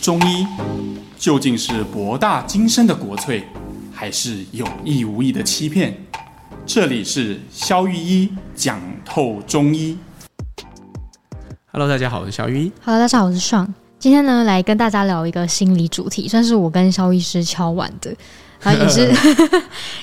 中医究竟是博大精深的国粹，还是有意无意的欺骗？这里是肖玉一讲透中医。Hello，大家好，我是肖玉一。Hello，大家好，我是爽。今天呢，来跟大家聊一个心理主题，算是我跟肖医师敲完的。啊，也是，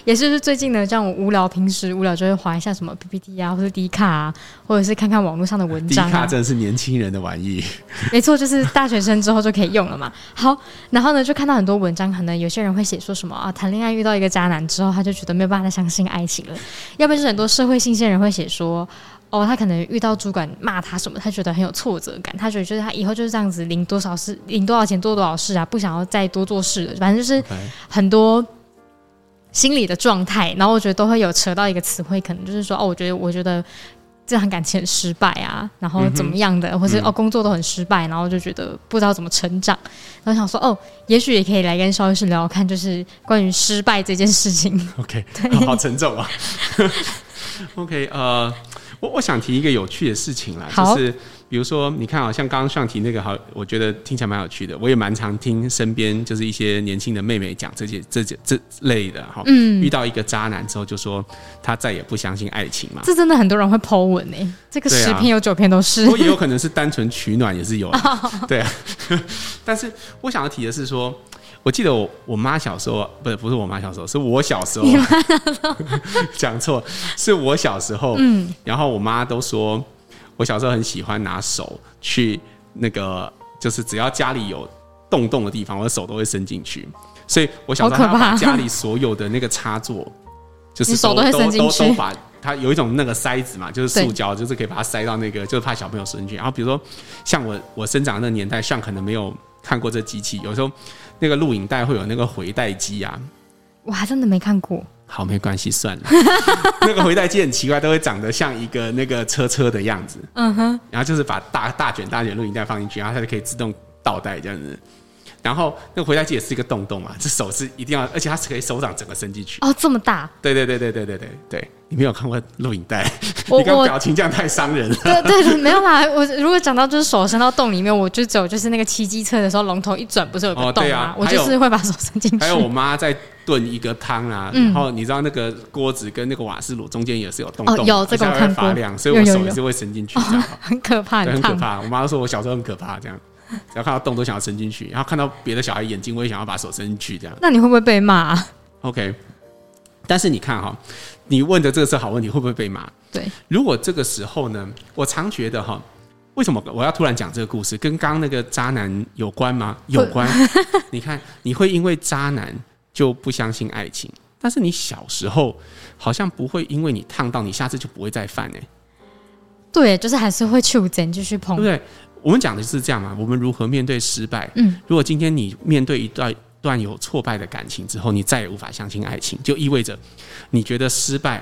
也是最近呢，这样我无聊，平时无聊就会滑一下什么 PPT 啊，或者 D 卡啊，或者是看看网络上的文章啊。D 卡真的是年轻人的玩意。没错，就是大学生之后就可以用了嘛。好，然后呢，就看到很多文章，可能有些人会写说什么啊，谈恋爱遇到一个渣男之后，他就觉得没有办法再相信爱情了。要不然就是很多社会新鲜人会写说。哦，他可能遇到主管骂他什么，他觉得很有挫折感，他觉得就是他以后就是这样子，领多少事，领多少钱做多少事啊，不想要再多做事了，反正就是很多心理的状态。然后我觉得都会有扯到一个词汇，可能就是说哦，我觉得我觉得这段感情很失败啊，然后怎么样的，嗯、或是哦工作都很失败，然后就觉得不知道怎么成长。然后想说哦，也许也可以来跟萧医师聊聊看，就是关于失败这件事情。OK，好，好沉重啊。OK，呃。我我想提一个有趣的事情啦，就是比如说，你看啊，像刚刚上提那个，好，我觉得听起来蛮有趣的。我也蛮常听身边就是一些年轻的妹妹讲这些这些这类的哈，嗯，遇到一个渣男之后，就说他再也不相信爱情嘛。这真的很多人会 po 文呢，这个十篇有九篇都是。我也有可能是单纯取暖，也是有的，对啊。但是我想要提的是说。我记得我我妈小时候，不是不是我妈小时候，是我小时候，讲错，是我小时候。嗯，然后我妈都说，我小时候很喜欢拿手去那个，就是只要家里有洞洞的地方，我的手都会伸进去。所以我小时候把家里所有的那个插座，就是手都会伸进去，都都把它有一种那个塞子嘛，就是塑胶，就是可以把它塞到那个，就是怕小朋友伸进去。然后比如说像我我生长的那个年代，像可能没有看过这机器，有时候。那个录影带会有那个回带机啊，我还真的没看过。好，没关系，算了。那个回带机很奇怪，都会长得像一个那个车车的样子。嗯哼。然后就是把大大卷大卷录影带放进去，然后它就可以自动倒带这样子。然后那个回带机也是一个洞洞嘛，这手是一定要，而且它是可以手掌整个伸进去。哦，这么大？对对对对对对对对。你没有看过录影带？你刚表情这样太伤人了。对对对，没有啦。我如果讲到就是手伸到洞里面，我就走就是那个骑机车的时候，龙头一转不是有个洞吗？哦对啊，我就是会把手伸进去。还有我妈在炖一个汤啊，然后你知道那个锅子跟那个瓦斯炉中间也是有洞洞，有这个我看过。发亮，所以我手也是会伸进去，很可怕，很可怕。我妈都说我小时候很可怕，这样只要看到洞都想要伸进去，然后看到别的小孩眼睛，我也想要把手伸进去，这样。那你会不会被骂啊？OK，但是你看哈。你问的这个是好问题，会不会被骂？对，如果这个时候呢，我常觉得哈，为什么我要突然讲这个故事？跟刚刚那个渣男有关吗？有关。你看，你会因为渣男就不相信爱情，但是你小时候好像不会因为你烫到，你下次就不会再犯呢？对，就是还是会去争继续碰，对不对？我们讲的是这样嘛？我们如何面对失败？嗯，如果今天你面对一段。段有挫败的感情之后，你再也无法相信爱情，就意味着你觉得失败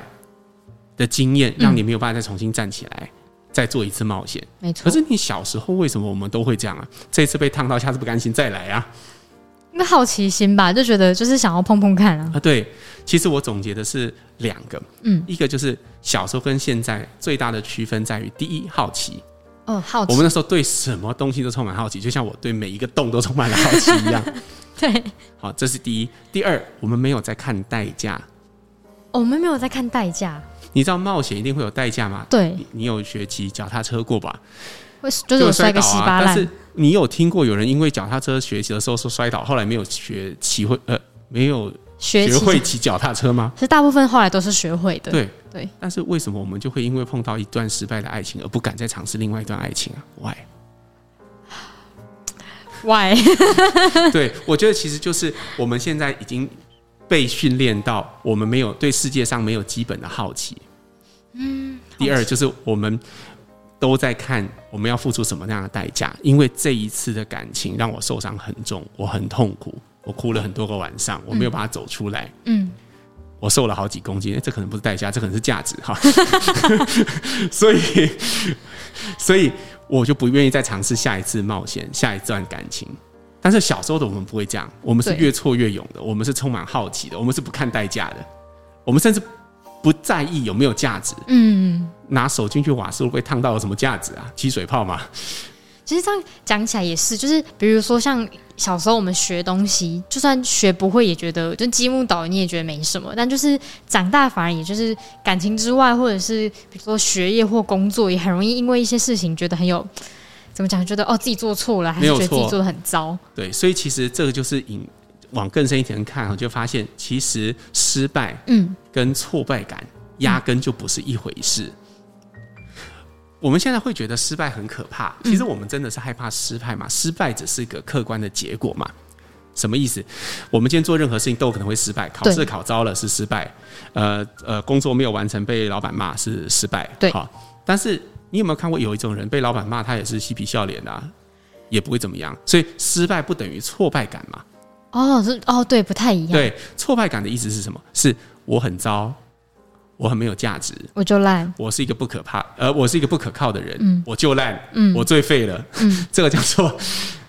的经验让你没有办法再重新站起来，嗯、再做一次冒险。没错。可是你小时候为什么我们都会这样啊？这次被烫到，下次不甘心再来啊？那好奇心吧，就觉得就是想要碰碰看啊。啊，对。其实我总结的是两个，嗯，一个就是小时候跟现在最大的区分在于，第一，好奇。哦，好奇。我们那时候对什么东西都充满好奇，就像我对每一个洞都充满了好奇一样。对，好，这是第一。第二，我们没有在看代价。我们没有在看代价。你知道冒险一定会有代价吗？对，你有学骑脚踏车过吧？会就是摔个稀巴烂。但是你有听过有人因为脚踏车学习的时候说摔倒，后来没有学骑会呃没有学会骑脚踏车吗？其实大部分后来都是学会的。对对。但是为什么我们就会因为碰到一段失败的爱情而不敢再尝试另外一段爱情啊？Why？Why？对，我觉得其实就是我们现在已经被训练到，我们没有对世界上没有基本的好奇。嗯。第二就是我们都在看我们要付出什么样的代价，因为这一次的感情让我受伤很重，我很痛苦，我哭了很多个晚上，我没有把它走出来。嗯。我瘦了好几公斤，这可能不是代价，这可能是价值哈。所以，所以。我就不愿意再尝试下一次冒险，下一段感情。但是小时候的我们不会这样，我们是越挫越勇的，我们是充满好奇的，我们是不看代价的，我们甚至不在意有没有价值。嗯，拿手进去瓦斯炉被烫到有什么价值啊？起水泡嘛。其实这样讲起来也是，就是比如说像小时候我们学东西，就算学不会，也觉得就积木倒你也觉得没什么。但就是长大反而也就是感情之外，或者是比如说学业或工作，也很容易因为一些事情觉得很有 怎么讲，觉得哦自己做错了，还是觉得自己做的很糟。对，所以其实这个就是引往更深一层看，我就发现其实失败嗯跟挫败感压根就不是一回事。嗯我们现在会觉得失败很可怕，其实我们真的是害怕失败嘛？失败只是一个客观的结果嘛？什么意思？我们今天做任何事情都有可能会失败，考试考糟了是失败，呃呃，工作没有完成被老板骂是失败，对。好，但是你有没有看过有一种人被老板骂，他也是嬉皮笑脸的啊，也不会怎么样。所以失败不等于挫败感嘛？哦，是哦，对，不太一样。对，挫败感的意思是什么？是我很糟。我很没有价值，我就烂。我是一个不可怕，呃，我是一个不可靠的人，嗯、我就烂，嗯、我最废了，嗯、这个叫做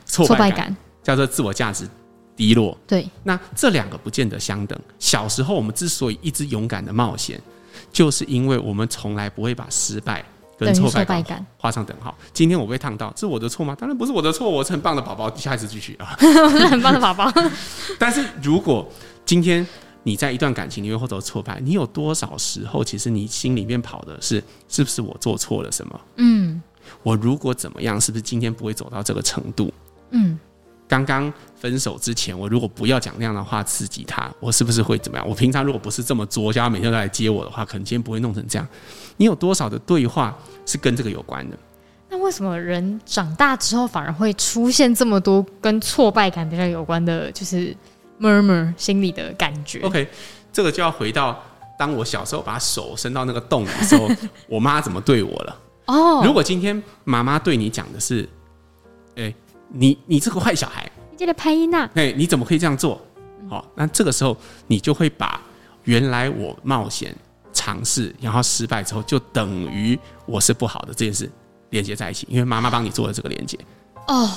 挫败感，感叫做自我价值低落。对，那这两个不见得相等。小时候我们之所以一直勇敢的冒险，就是因为我们从来不会把失败跟挫败感画上等号。今天我被烫到，是我的错吗？当然不是我的错，我是很棒的宝宝，下一次继续啊，我是很棒的宝宝。但是如果今天。你在一段感情里面或者挫败，你有多少时候，其实你心里面跑的是，是不是我做错了什么？嗯，我如果怎么样，是不是今天不会走到这个程度？嗯，刚刚分手之前，我如果不要讲那样的话刺激他，我是不是会怎么样？我平常如果不是这么作，叫他每天都来接我的话，可能今天不会弄成这样。你有多少的对话是跟这个有关的？那为什么人长大之后反而会出现这么多跟挫败感比较有关的？就是。Murmur 心里的感觉。OK，这个就要回到当我小时候把手伸到那个洞的时候，我妈怎么对我了？哦，如果今天妈妈对你讲的是，哎、欸，你你这个坏小孩，你这个拍音呐？哎，你怎么可以这样做？好，那这个时候你就会把原来我冒险尝试，然后失败之后，就等于我是不好的这件事连接在一起，因为妈妈帮你做了这个连接。哦。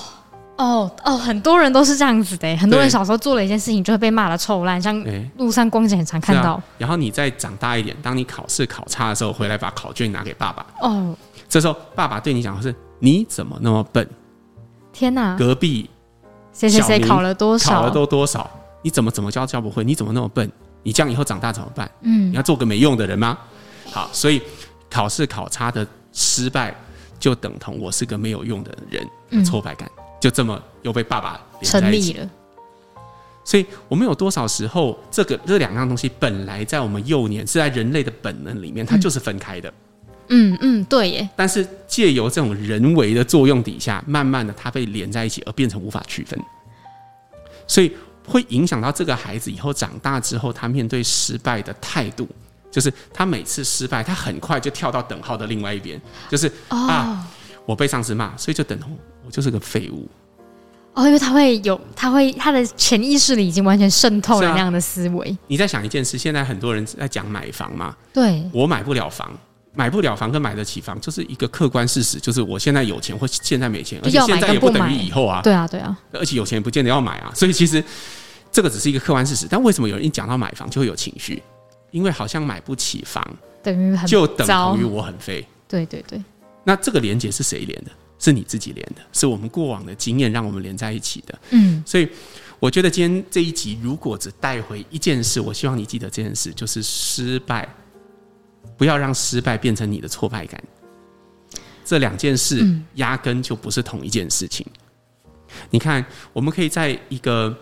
哦哦，很多人都是这样子的。很多人小时候做了一件事情，就会被骂的臭烂，像路上光景很常看到。啊、然后你再长大一点，当你考试考差的时候，回来把考卷拿给爸爸。哦，这时候爸爸对你讲的是：“你怎么那么笨？天哪！隔壁谁谁谁考了多少？考了都多少？你怎么怎么教教不会？你怎么那么笨？你这样以后长大怎么办？嗯，你要做个没用的人吗？好，所以考试考差的失败，就等同我是个没有用的人，嗯、挫败感。就这么又被爸爸成立了，所以我们有多少时候，这个这两样东西本来在我们幼年是在人类的本能里面，它就是分开的。嗯嗯，对耶。但是借由这种人为的作用底下，慢慢的它被连在一起，而变成无法区分，所以会影响到这个孩子以后长大之后，他面对失败的态度，就是他每次失败，他很快就跳到等号的另外一边，就是啊，我被上司骂，所以就等同。我就是个废物哦，因为他会有，他会他的潜意识里已经完全渗透了那样的思维。啊，你在想一件事，现在很多人在讲买房嘛？对，我买不了房，买不了房跟买得起房就是一个客观事实，就是我现在有钱或现在没钱，而且现在也不等于以后啊。对啊，对啊，而且有钱也不见得要买啊，所以其实这个只是一个客观事实。但为什么有人一讲到买房就会有情绪？因为好像买不起房等于就等同于我很废。对对对，那这个连接是谁连的？是你自己连的，是我们过往的经验让我们连在一起的。嗯，所以我觉得今天这一集如果只带回一件事，我希望你记得这件事，就是失败，不要让失败变成你的挫败感。这两件事压根就不是同一件事情。你看，我们可以在一个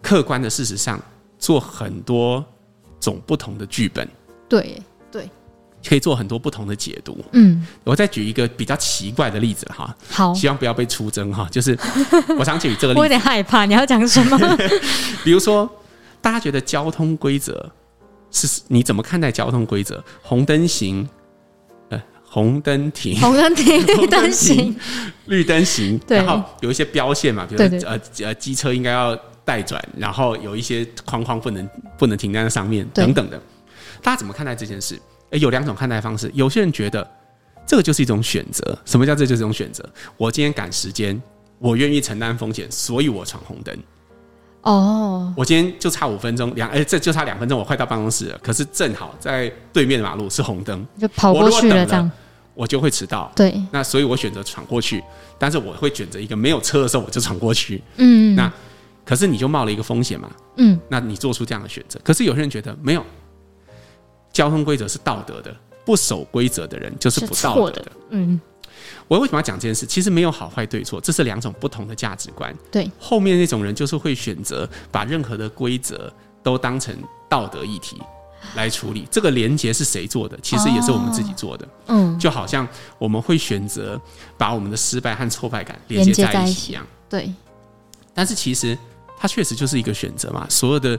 客观的事实上做很多种不同的剧本。对对。可以做很多不同的解读。嗯，我再举一个比较奇怪的例子哈。好，希望不要被出征哈。就是 我想举这个例子，我有点害怕。你要讲什么？比如说，大家觉得交通规则是你怎么看待交通规则？红灯行，呃，红灯停，红灯停，绿灯行，绿灯行。然后有一些标线嘛，比如说呃呃，机车应该要带转，然后有一些框框不能不能停在那上面等等的。大家怎么看待这件事？诶，有两种看待方式。有些人觉得这个就是一种选择。什么叫这就是一种选择？我今天赶时间，我愿意承担风险，所以我闯红灯。哦，我今天就差五分钟，两诶，这就差两分钟，我快到办公室了。可是正好在对面的马路是红灯，就跑过去了。这样，我就会迟到。对，那所以我选择闯过去，但是我会选择一个没有车的时候我就闯过去。嗯，那可是你就冒了一个风险嘛。嗯，那你做出这样的选择，可是有些人觉得没有，交通规则是道德的，不守规则的人就是不道德的。的嗯，我为什么要讲这件事？其实没有好坏对错，这是两种不同的价值观。对，后面那种人就是会选择把任何的规则都当成道德议题。来处理这个连接是谁做的？其实也是我们自己做的。哦、嗯，就好像我们会选择把我们的失败和挫败感连接在一起一样。对，但是其实它确实就是一个选择嘛。所有的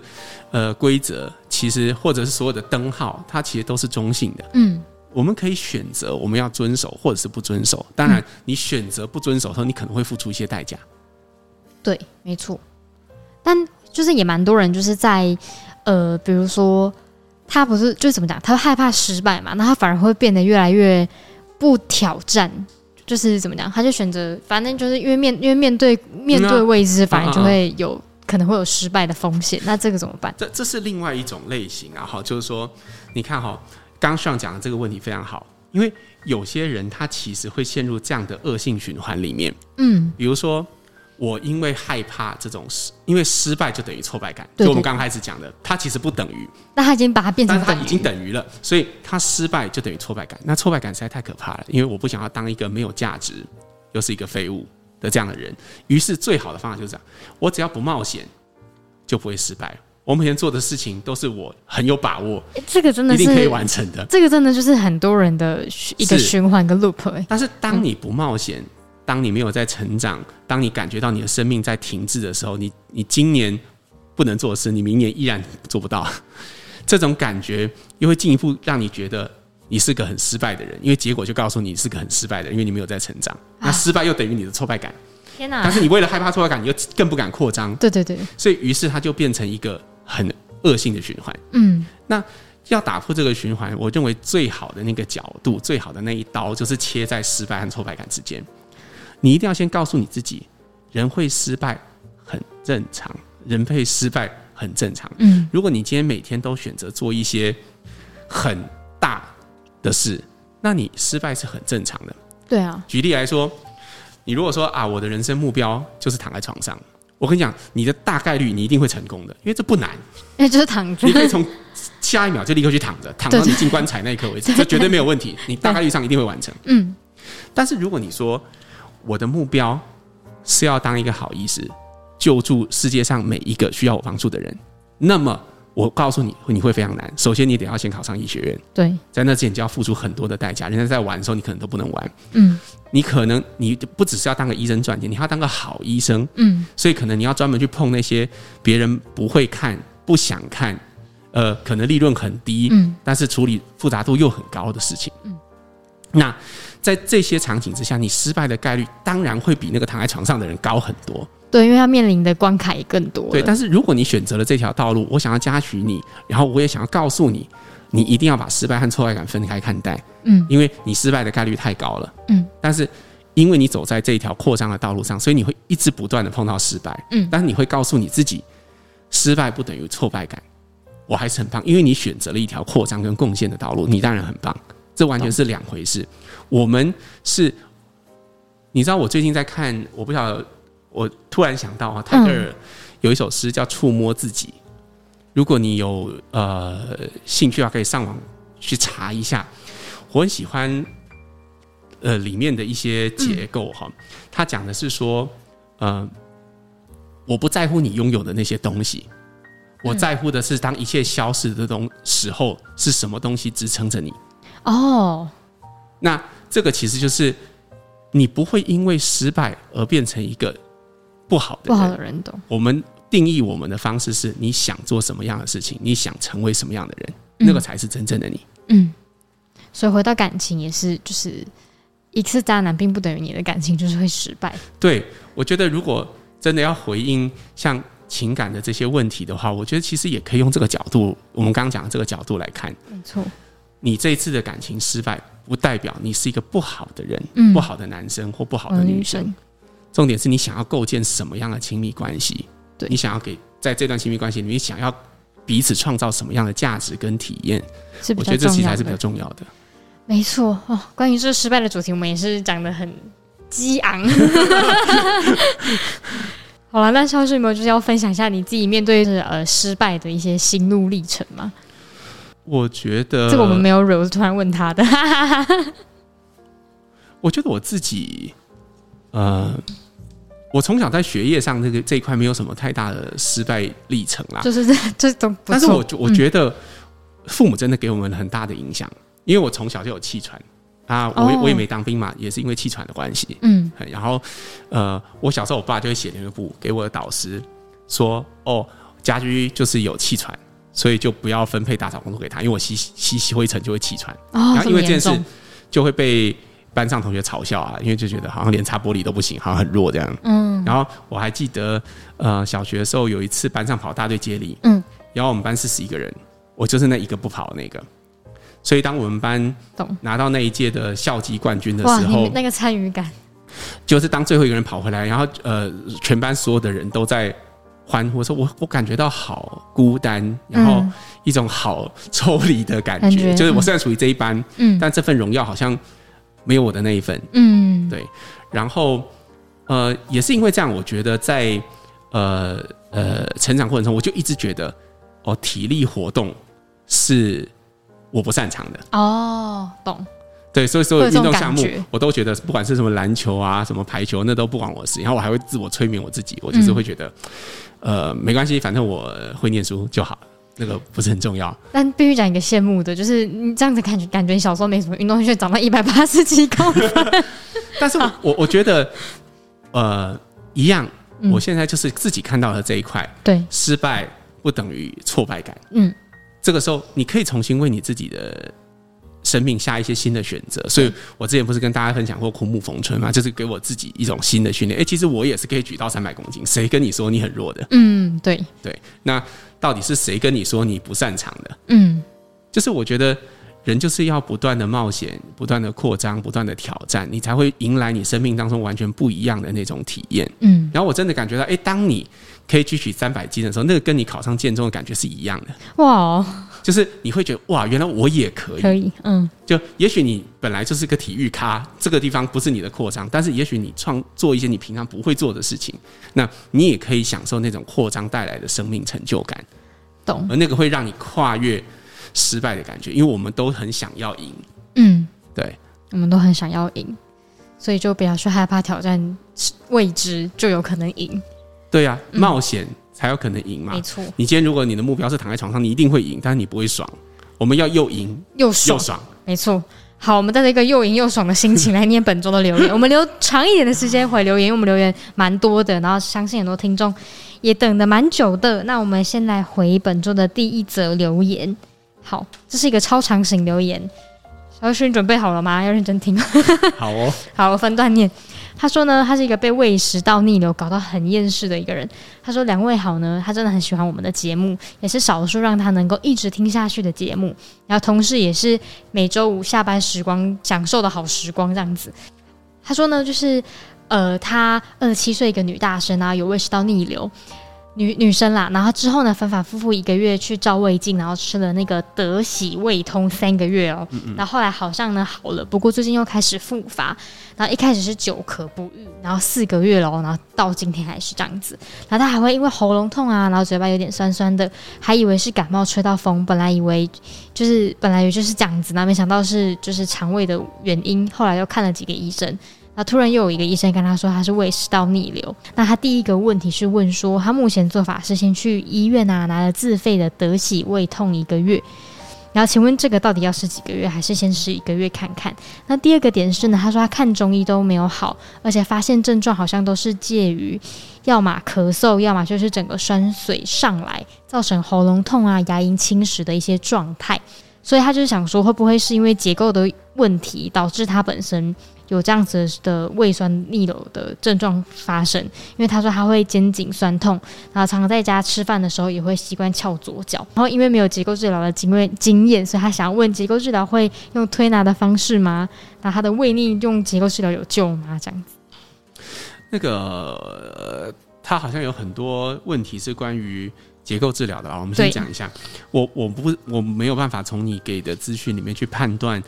呃规则，其实或者是所有的灯号，它其实都是中性的。嗯，我们可以选择我们要遵守，或者是不遵守。当然，你选择不遵守的时候，你可能会付出一些代价。对，没错。但就是也蛮多人就是在呃，比如说。他不是就怎么讲？他害怕失败嘛，那他反而会变得越来越不挑战，就是怎么讲？他就选择，反正就是因为面因为面对面对未知，反而就会有可能会有失败的风险。那这个怎么办？这这是另外一种类型啊！哈，就是说，你看哈，刚上讲的这个问题非常好，因为有些人他其实会陷入这样的恶性循环里面。嗯，比如说。我因为害怕这种失，因为失败就等于挫败感。就我们刚开始讲的，它其实不等于。那他已经把它变成，但它已经等于了，所以他失败就等于挫败感。那挫败感实在太可怕了，因为我不想要当一个没有价值又是一个废物的这样的人。于是最好的方法就是这样：我只要不冒险，就不会失败。我每天做的事情都是我很有把握，这个真的是一定可以完成的。这个真的就是很多人的一个循环跟 loop。但是当你不冒险，当你没有在成长，当你感觉到你的生命在停滞的时候，你你今年不能做的事，你明年依然做不到。这种感觉又会进一步让你觉得你是个很失败的人，因为结果就告诉你是个很失败的人，因为你没有在成长。那失败又等于你的挫败感。天哪！但是你为了害怕挫败感，你又更不敢扩张。对对对。所以于是它就变成一个很恶性的循环。嗯。那要打破这个循环，我认为最好的那个角度，最好的那一刀，就是切在失败和挫败感之间。你一定要先告诉你自己，人会失败很正常，人会失败很正常。嗯，如果你今天每天都选择做一些很大的事，那你失败是很正常的。对啊，举例来说，你如果说啊，我的人生目标就是躺在床上，我跟你讲，你的大概率你一定会成功的，因为这不难，因 为就是躺着，你可以从下一秒就立刻去躺着，躺到你进棺材那一刻为止，这绝对没有问题，你大概率上一定会完成。嗯，但是如果你说，我的目标是要当一个好医师，救助世界上每一个需要我帮助的人。那么，我告诉你，你会非常难。首先，你得要先考上医学院。对，在那之前就要付出很多的代价。人家在玩的时候，你可能都不能玩。嗯，你可能你不只是要当个医生赚钱，你还要当个好医生。嗯，所以可能你要专门去碰那些别人不会看、不想看，呃，可能利润很低，嗯，但是处理复杂度又很高的事情。嗯，那。在这些场景之下，你失败的概率当然会比那个躺在床上的人高很多。对，因为他面临的关卡也更多。对，但是如果你选择了这条道路，我想要嘉许你，然后我也想要告诉你，你一定要把失败和挫败感分开看待。嗯，因为你失败的概率太高了。嗯，但是因为你走在这一条扩张的道路上，所以你会一直不断的碰到失败。嗯，但是你会告诉你自己，失败不等于挫败感，我还是很棒，因为你选择了一条扩张跟贡献的道路，你当然很棒。这完全是两回事。我们是，你知道，我最近在看，我不晓得，我突然想到啊，泰戈尔有一首诗叫《触摸自己》。如果你有呃兴趣的话，可以上网去查一下。我很喜欢呃里面的一些结构哈，他讲的是说，呃，我不在乎你拥有的那些东西，我在乎的是当一切消失的东时候，是什么东西支撑着你。哦，那这个其实就是你不会因为失败而变成一个不好的人。不好的人，懂。我们定义我们的方式是你想做什么样的事情，你想成为什么样的人，那个才是真正的你。嗯，所以回到感情也是，就是一次渣男并不等于你的感情就是会失败。对，我觉得如果真的要回应像情感的这些问题的话，我觉得其实也可以用这个角度，我们刚刚讲的这个角度来看。没错。你这一次的感情失败，不代表你是一个不好的人，嗯、不好的男生或不好的女生。女生重点是你想要构建什么样的亲密关系？对，你想要给在这段亲密关系里面，想要彼此创造什么样的价值跟体验？我觉得这其实还是比较重要的。没错哦。关于这失败的主题，我们也是讲的很激昂。好了，那肖旭有没有就是要分享一下你自己面对是呃失败的一些心路历程吗？我觉得这个我们没有惹，突然问他的。我觉得我自己，呃，我从小在学业上这个这一块没有什么太大的失败历程啦，就是这 这种。但是我我觉得父母真的给我们很大的影响，因为我从小就有气喘。啊，我我也没当兵嘛，也是因为气喘的关系。嗯，然后呃，我小时候我爸就会写联络簿给我的导师说，哦，家居就是有气喘，所以就不要分配打扫工作给他，因为我吸吸吸灰尘就会气喘。哦，然后因为这件事就会被班上同学嘲笑啊，因为就觉得好像连擦玻璃都不行，好像很弱这样。嗯，然后我还记得呃，小学的时候有一次班上跑大队接力，嗯，然后我们班四十一个人，我就是那一个不跑的那个。所以，当我们班拿到那一届的校级冠军的时候，那个参与感，就是当最后一个人跑回来，然后呃，全班所有的人都在欢呼，说我我感觉到好孤单，然后一种好抽离的感觉，就是我虽然属于这一班，嗯，但这份荣耀好像没有我的那一份，嗯，对。然后呃，也是因为这样，我觉得在呃呃成长过程中，我就一直觉得哦，体力活动是。我不擅长的哦，懂。对，所以所有运动项目我都觉得，不管是什么篮球啊、什么排球，那都不关我的事。然后我还会自我催眠我自己，我就是会觉得，嗯、呃，没关系，反正我会念书就好，那个不是很重要。但必须讲一个羡慕的，就是你这样子感觉，感觉你小时候没什么运动，却长到一百八十几公分。但是我我觉得，呃，一样，我现在就是自己看到了这一块，对、嗯，失败不等于挫败感，嗯。这个时候，你可以重新为你自己的生命下一些新的选择。所以我之前不是跟大家分享过枯木逢春嘛？就是给我自己一种新的训练。哎，其实我也是可以举到三百公斤。谁跟你说你很弱的？嗯，对对。那到底是谁跟你说你不擅长的？嗯，就是我觉得人就是要不断的冒险，不断的扩张，不断的挑战，你才会迎来你生命当中完全不一样的那种体验。嗯，然后我真的感觉到，哎，当你。可以举起三百斤的时候，那个跟你考上建中的感觉是一样的。哇，就是你会觉得哇，原来我也可以。可以，嗯。就也许你本来就是个体育咖，这个地方不是你的扩张，但是也许你创做一些你平常不会做的事情，那你也可以享受那种扩张带来的生命成就感。懂。而那个会让你跨越失败的感觉，因为我们都很想要赢。嗯，对，我们都很想要赢，所以就不要去害怕挑战未知，就有可能赢。对呀、啊，冒险才有可能赢嘛。没错，你今天如果你的目标是躺在床上，你一定会赢，但是你不会爽。我们要又赢又爽，又爽。没错。好，我们带着一个又赢又爽的心情来念本周的留言。我们留长一点的时间回留言，因为我们留言蛮多的，然后相信很多听众也等的蛮久的。那我们先来回本周的第一则留言。好，这是一个超长型留言。小旭，你准备好了吗？要认真听。好哦。好，我分段念。他说呢，他是一个被胃食道逆流搞到很厌世的一个人。他说：“两位好呢，他真的很喜欢我们的节目，也是少数让他能够一直听下去的节目。然后同时也是每周五下班时光享受的好时光这样子。”他说呢，就是呃，他二十七岁一个女大生啊，有胃食道逆流。女女生啦，然后之后呢，反反复复一个月去照胃镜，然后吃了那个德喜胃通三个月哦，嗯嗯，然后后来好像呢好了，不过最近又开始复发，然后一开始是久咳不愈，然后四个月了，然后到今天还是这样子，然后他还会因为喉咙痛啊，然后嘴巴有点酸酸的，还以为是感冒吹到风，本来以为就是本来以为就是这样子，那没想到是就是肠胃的原因，后来又看了几个医生。那突然又有一个医生跟他说他是胃食道逆流。那他第一个问题是问说，他目前做法是先去医院啊拿了自费的德喜胃痛一个月。然后请问这个到底要吃几个月，还是先吃一个月看看？那第二个点是呢，他说他看中医都没有好，而且发现症状好像都是介于要么咳嗽，要么就是整个酸水上来，造成喉咙痛啊、牙龈侵蚀的一些状态。所以他就是想说，会不会是因为结构的问题导致他本身？有这样子的胃酸逆流的症状发生，因为他说他会肩颈酸痛，然后常常在家吃饭的时候也会习惯翘左脚，然后因为没有结构治疗的经验经验，所以他想要问结构治疗会用推拿的方式吗？那他的胃逆用结构治疗有救吗？这样子，那个他好像有很多问题是关于结构治疗的啊。我们先讲一下，我我不我没有办法从你给的资讯里面去判断。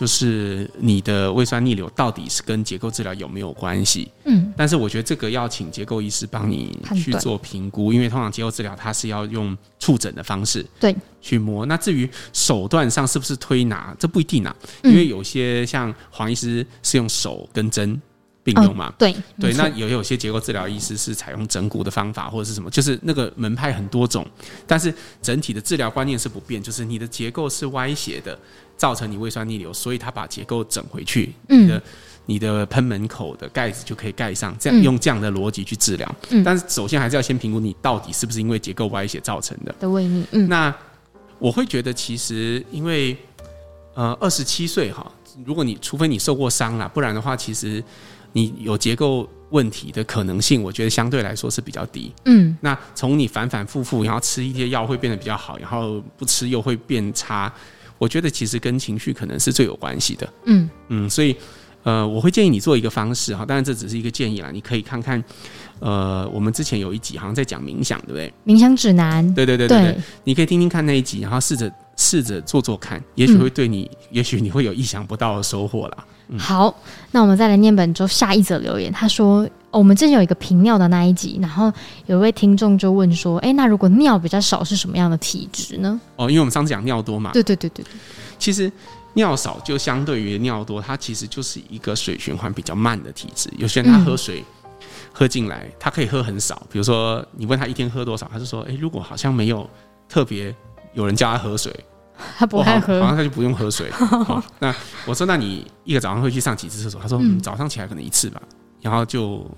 就是你的胃酸逆流到底是跟结构治疗有没有关系？嗯，但是我觉得这个要请结构医师帮你去做评估，因为通常结构治疗它是要用触诊的方式对去摸。那至于手段上是不是推拿，这不一定啊，因为有些像黄医师是用手跟针并用嘛，对对。那有有些结构治疗医师是采用整骨的方法或者是什么，就是那个门派很多种，但是整体的治疗观念是不变，就是你的结构是歪斜的。造成你胃酸逆流，所以他把结构整回去，嗯、你的你的喷门口的盖子就可以盖上，这样用这样的逻辑去治疗。嗯，但是首先还是要先评估你到底是不是因为结构歪斜造成的。的胃逆，嗯，那我会觉得其实因为呃二十七岁哈，如果你除非你受过伤啦，不然的话，其实你有结构问题的可能性，我觉得相对来说是比较低。嗯，那从你反反复复，然后吃一些药会变得比较好，然后不吃又会变差。我觉得其实跟情绪可能是最有关系的。嗯嗯，所以呃，我会建议你做一个方式哈，当然这只是一个建议啦，你可以看看呃，我们之前有一集好像在讲冥想，对不对？冥想指南。对对对对对，你可以听听看那一集，然后试着试着做做看，也许会对你，嗯、也许你会有意想不到的收获啦。嗯、好，那我们再来念本周下一则留言，他说。我们之前有一个频尿的那一集，然后有一位听众就问说：“哎，那如果尿比较少是什么样的体质呢？”哦，因为我们上次讲尿多嘛。对对对对。其实尿少就相对于尿多，它其实就是一个水循环比较慢的体质。有些人他喝水、嗯、喝进来，他可以喝很少。比如说你问他一天喝多少，他就说：“哎，如果好像没有特别有人叫他喝水，他不爱喝，好像他就不用喝水。好”那我说：“那你一个早上会去上几次厕所？”他说：“嗯，早上起来可能一次吧。”然后就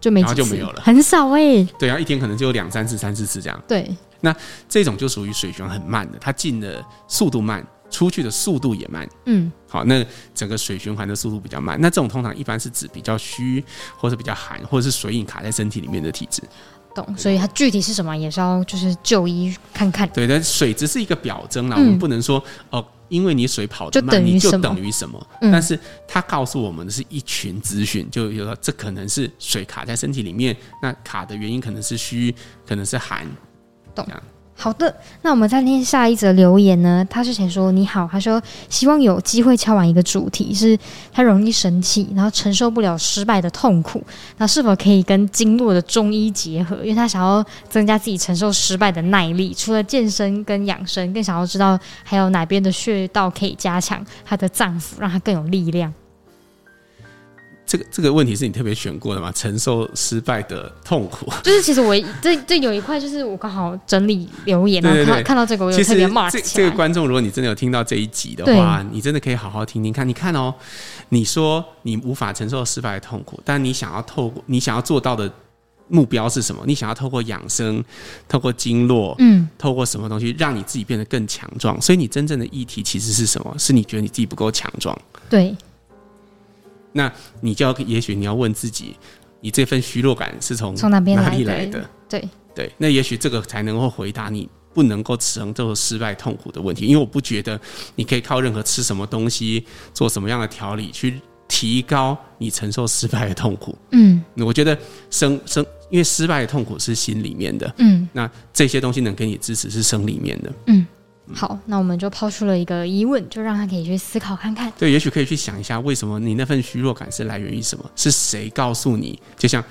就没，然后就没有了，很少哎、欸。对啊，一天可能就两三次、三四次这样。对，那这种就属于水循环很慢的，它进的速度慢，出去的速度也慢。嗯，好，那整个水循环的速度比较慢。那这种通常一般是指比较虚，或者比较寒，或者是水饮卡在身体里面的体质。懂，所以它具体是什么，也是要就是就医看看。对，但水只是一个表征啦，嗯、我们不能说哦。因为你水跑得慢，你就等于什么？嗯、但是它告诉我们的是一群资讯，就有说这可能是水卡在身体里面，那卡的原因可能是虚，可能是寒，懂？好的，那我们再念下一则留言呢？他之前说你好，他说希望有机会敲完一个主题，是他容易生气，然后承受不了失败的痛苦，那是否可以跟经络的中医结合？因为他想要增加自己承受失败的耐力，除了健身跟养生，更想要知道还有哪边的穴道可以加强他的脏腑，让他更有力量。这个这个问题是你特别选过的吗？承受失败的痛苦，就是其实我这这有一块，就是我刚好整理留言，然后看看到这个，我有特别 mark 起来。这个观众，如果你真的有听到这一集的话，你真的可以好好听听看。你看哦，你说你无法承受失败的痛苦，但你想要透过你想要做到的目标是什么？你想要透过养生，透过经络，嗯，透过什么东西让你自己变得更强壮？所以你真正的议题其实是什么？是你觉得你自己不够强壮？对。那你就要，也许你要问自己，你这份虚弱感是从从哪边哪里来的？对对，那也许这个才能够回答你不能够承受失败痛苦的问题。因为我不觉得你可以靠任何吃什么东西、做什么样的调理去提高你承受失败的痛苦。嗯，我觉得生生，因为失败的痛苦是心里面的。嗯，那这些东西能给你支持是生里面的。嗯。好，那我们就抛出了一个疑问，就让他可以去思考看看。对，也许可以去想一下，为什么你那份虚弱感是来源于什么？是谁告诉你？就像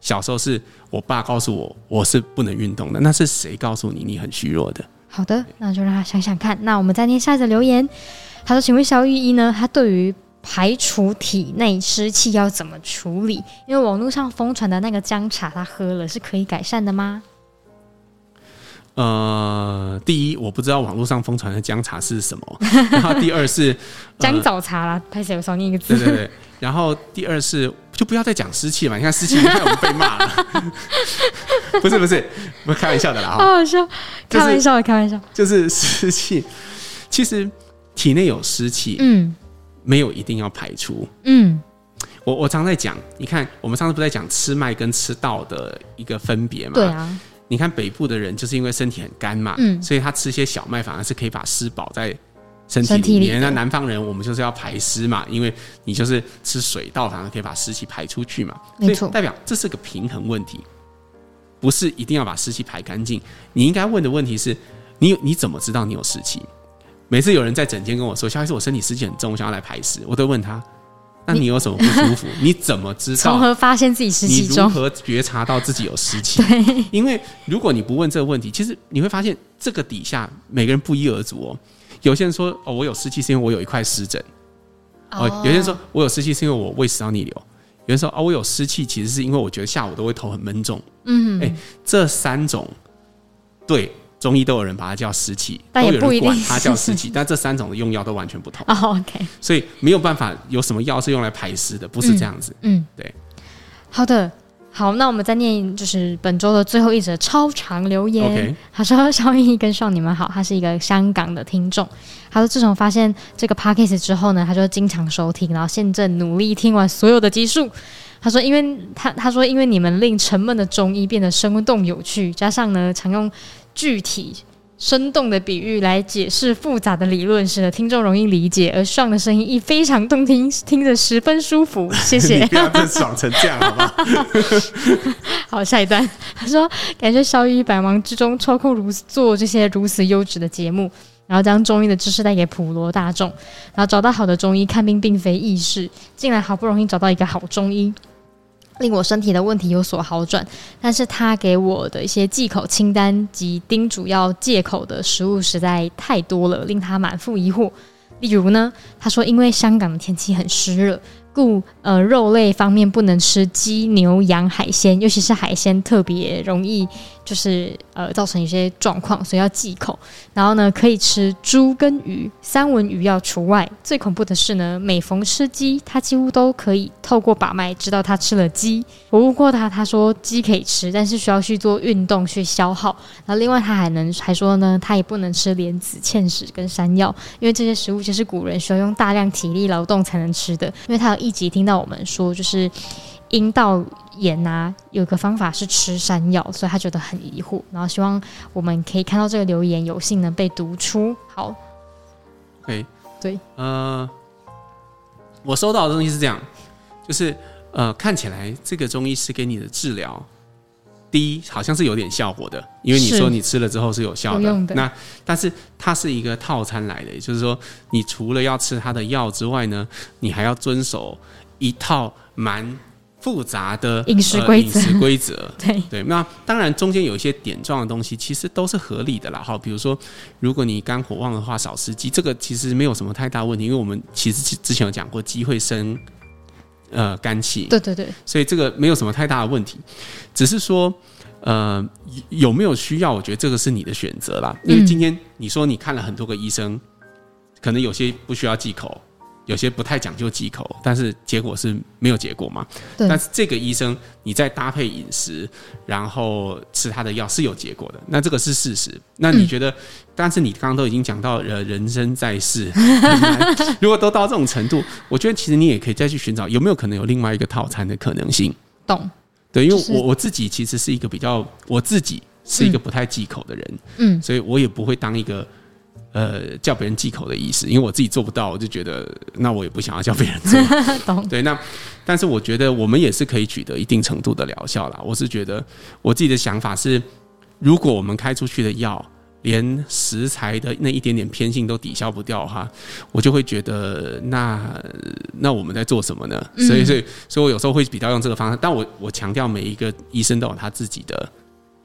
小时候是我爸告诉我我是不能运动的，那是谁告诉你你很虚弱的？好的，那就让他想想看。那我们再念下一则留言。他说：“请问肖御医呢？他对于排除体内湿气要怎么处理？因为网络上疯传的那个姜茶，他喝了是可以改善的吗？”呃，第一，我不知道网络上疯传的姜茶是什么。然后第二是姜枣茶啦，拍谁有少念一个字？对对对。然后第二是，就不要再讲湿气了嘛。你看湿气，你看我们被骂了。不 是不是，不开玩笑的啦。好好笑，开玩笑的，开玩笑。就是湿气，其实体内有湿气，嗯，没有一定要排出。嗯，我我常在讲，你看我们上次不是在讲吃麦跟吃稻的一个分别嘛？对啊。你看北部的人就是因为身体很干嘛，嗯，所以他吃些小麦反而是可以把湿保在身体里面。那南方人我们就是要排湿嘛，因为你就是吃水稻，反而可以把湿气排出去嘛。所以，代表这是个平衡问题。不是一定要把湿气排干净。你应该问的问题是：你你怎么知道你有湿气？每次有人在整间跟我说：“萧医师，我身体湿气很重，我想要来排湿。”我都问他：“那你有什么不舒服？你，怎么知道？从何发现自己湿气重？你如何觉察到自己有湿气？”对，因为如果你不问这个问题，其实你会发现这个底下每个人不一而足哦。有些人说：“哦，我有湿气是因为我有一块湿疹。”哦，有些人说我有湿气是因为我胃食道逆流。有人说：“哦，我有湿气其实是因为我觉得下午都会头很闷重。”嗯，哎，这三种对。中医都有人把它叫湿气，但也不一定管它 叫湿气，但这三种的用药都完全不同。哦，OK，所以没有办法有什么药是用来排湿的，不是这样子。嗯，对。好的，好，那我们再念就是本周的最后一则超长留言。他说：“萧御医跟上你们好，他是一个香港的听众。他说自从发现这个 Podcast 之后呢，他就经常收听，然后现正努力听完所有的集数。他说，因为他他说因为你们令沉闷的中医变得生动有趣，加上呢常用。”具体生动的比喻来解释复杂的理论，使得听众容易理解，而上的声音亦非常动听，听着十分舒服。谢谢。你不要真爽成这样，好不好？好，下一段。他说：“感谢小雨百忙之中抽空如此做这些如此优质的节目，然后将中医的知识带给普罗大众，然后找到好的中医看病并非易事，近来好不容易找到一个好中医。”令我身体的问题有所好转，但是他给我的一些忌口清单及叮嘱要戒口的食物实在太多了，令他满腹疑惑。例如呢，他说因为香港的天气很湿热。故呃肉类方面不能吃鸡牛羊海鲜，尤其是海鲜特别容易就是呃造成一些状况，所以要忌口。然后呢，可以吃猪跟鱼，三文鱼要除外。最恐怖的是呢，每逢吃鸡，他几乎都可以透过把脉知道他吃了鸡。我问过他，他说鸡可以吃，但是需要去做运动去消耗。然后另外他还能还说呢，他也不能吃莲子、芡实跟山药，因为这些食物就是古人需要用大量体力劳动才能吃的，因为他有。一集听到我们说，就是阴道炎啊，有个方法是吃山药，所以他觉得很疑惑，然后希望我们可以看到这个留言，有幸能被读出。好，OK，对，呃，我收到的东西是这样，就是呃，看起来这个中医师给你的治疗。第一，好像是有点效果的，因为你说你吃了之后是有效的。的那但是它是一个套餐来的，也就是说，你除了要吃它的药之外呢，你还要遵守一套蛮复杂的饮食规则。饮食规则。对对，那当然中间有一些点状的东西，其实都是合理的啦。好，比如说，如果你肝火旺的话，少吃鸡，这个其实没有什么太大问题，因为我们其实之前有讲过，鸡会生。呃，肝气，对对对，所以这个没有什么太大的问题，只是说，呃，有没有需要？我觉得这个是你的选择啦。因为今天你说你看了很多个医生，可能有些不需要忌口。有些不太讲究忌口，但是结果是没有结果嘛？对。但是这个医生，你再搭配饮食，然后吃他的药是有结果的，那这个是事实。那你觉得？嗯、但是你刚刚都已经讲到，呃，人生在世，如果都到这种程度，我觉得其实你也可以再去寻找有没有可能有另外一个套餐的可能性。懂？对，因为我我自己其实是一个比较，我自己是一个不太忌口的人，嗯，所以我也不会当一个。呃，叫别人忌口的意思，因为我自己做不到，我就觉得那我也不想要叫别人做。懂对，那但是我觉得我们也是可以取得一定程度的疗效啦。我是觉得我自己的想法是，如果我们开出去的药连食材的那一点点偏性都抵消不掉的话，我就会觉得那那我们在做什么呢？所以，所以，所以我有时候会比较用这个方式，但我我强调每一个医生都有他自己的。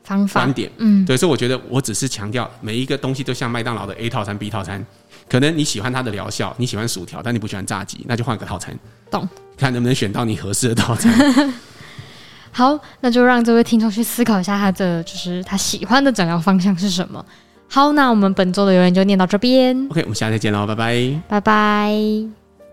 方法观点，嗯，对，所以我觉得我只是强调每一个东西都像麦当劳的 A 套餐、B 套餐，可能你喜欢它的疗效，你喜欢薯条，但你不喜欢炸鸡，那就换个套餐，懂？看能不能选到你合适的套餐。好，那就让这位听众去思考一下，他的就是他喜欢的诊疗方向是什么。好，那我们本周的留言就念到这边。OK，我们下次再见喽，拜拜，拜拜。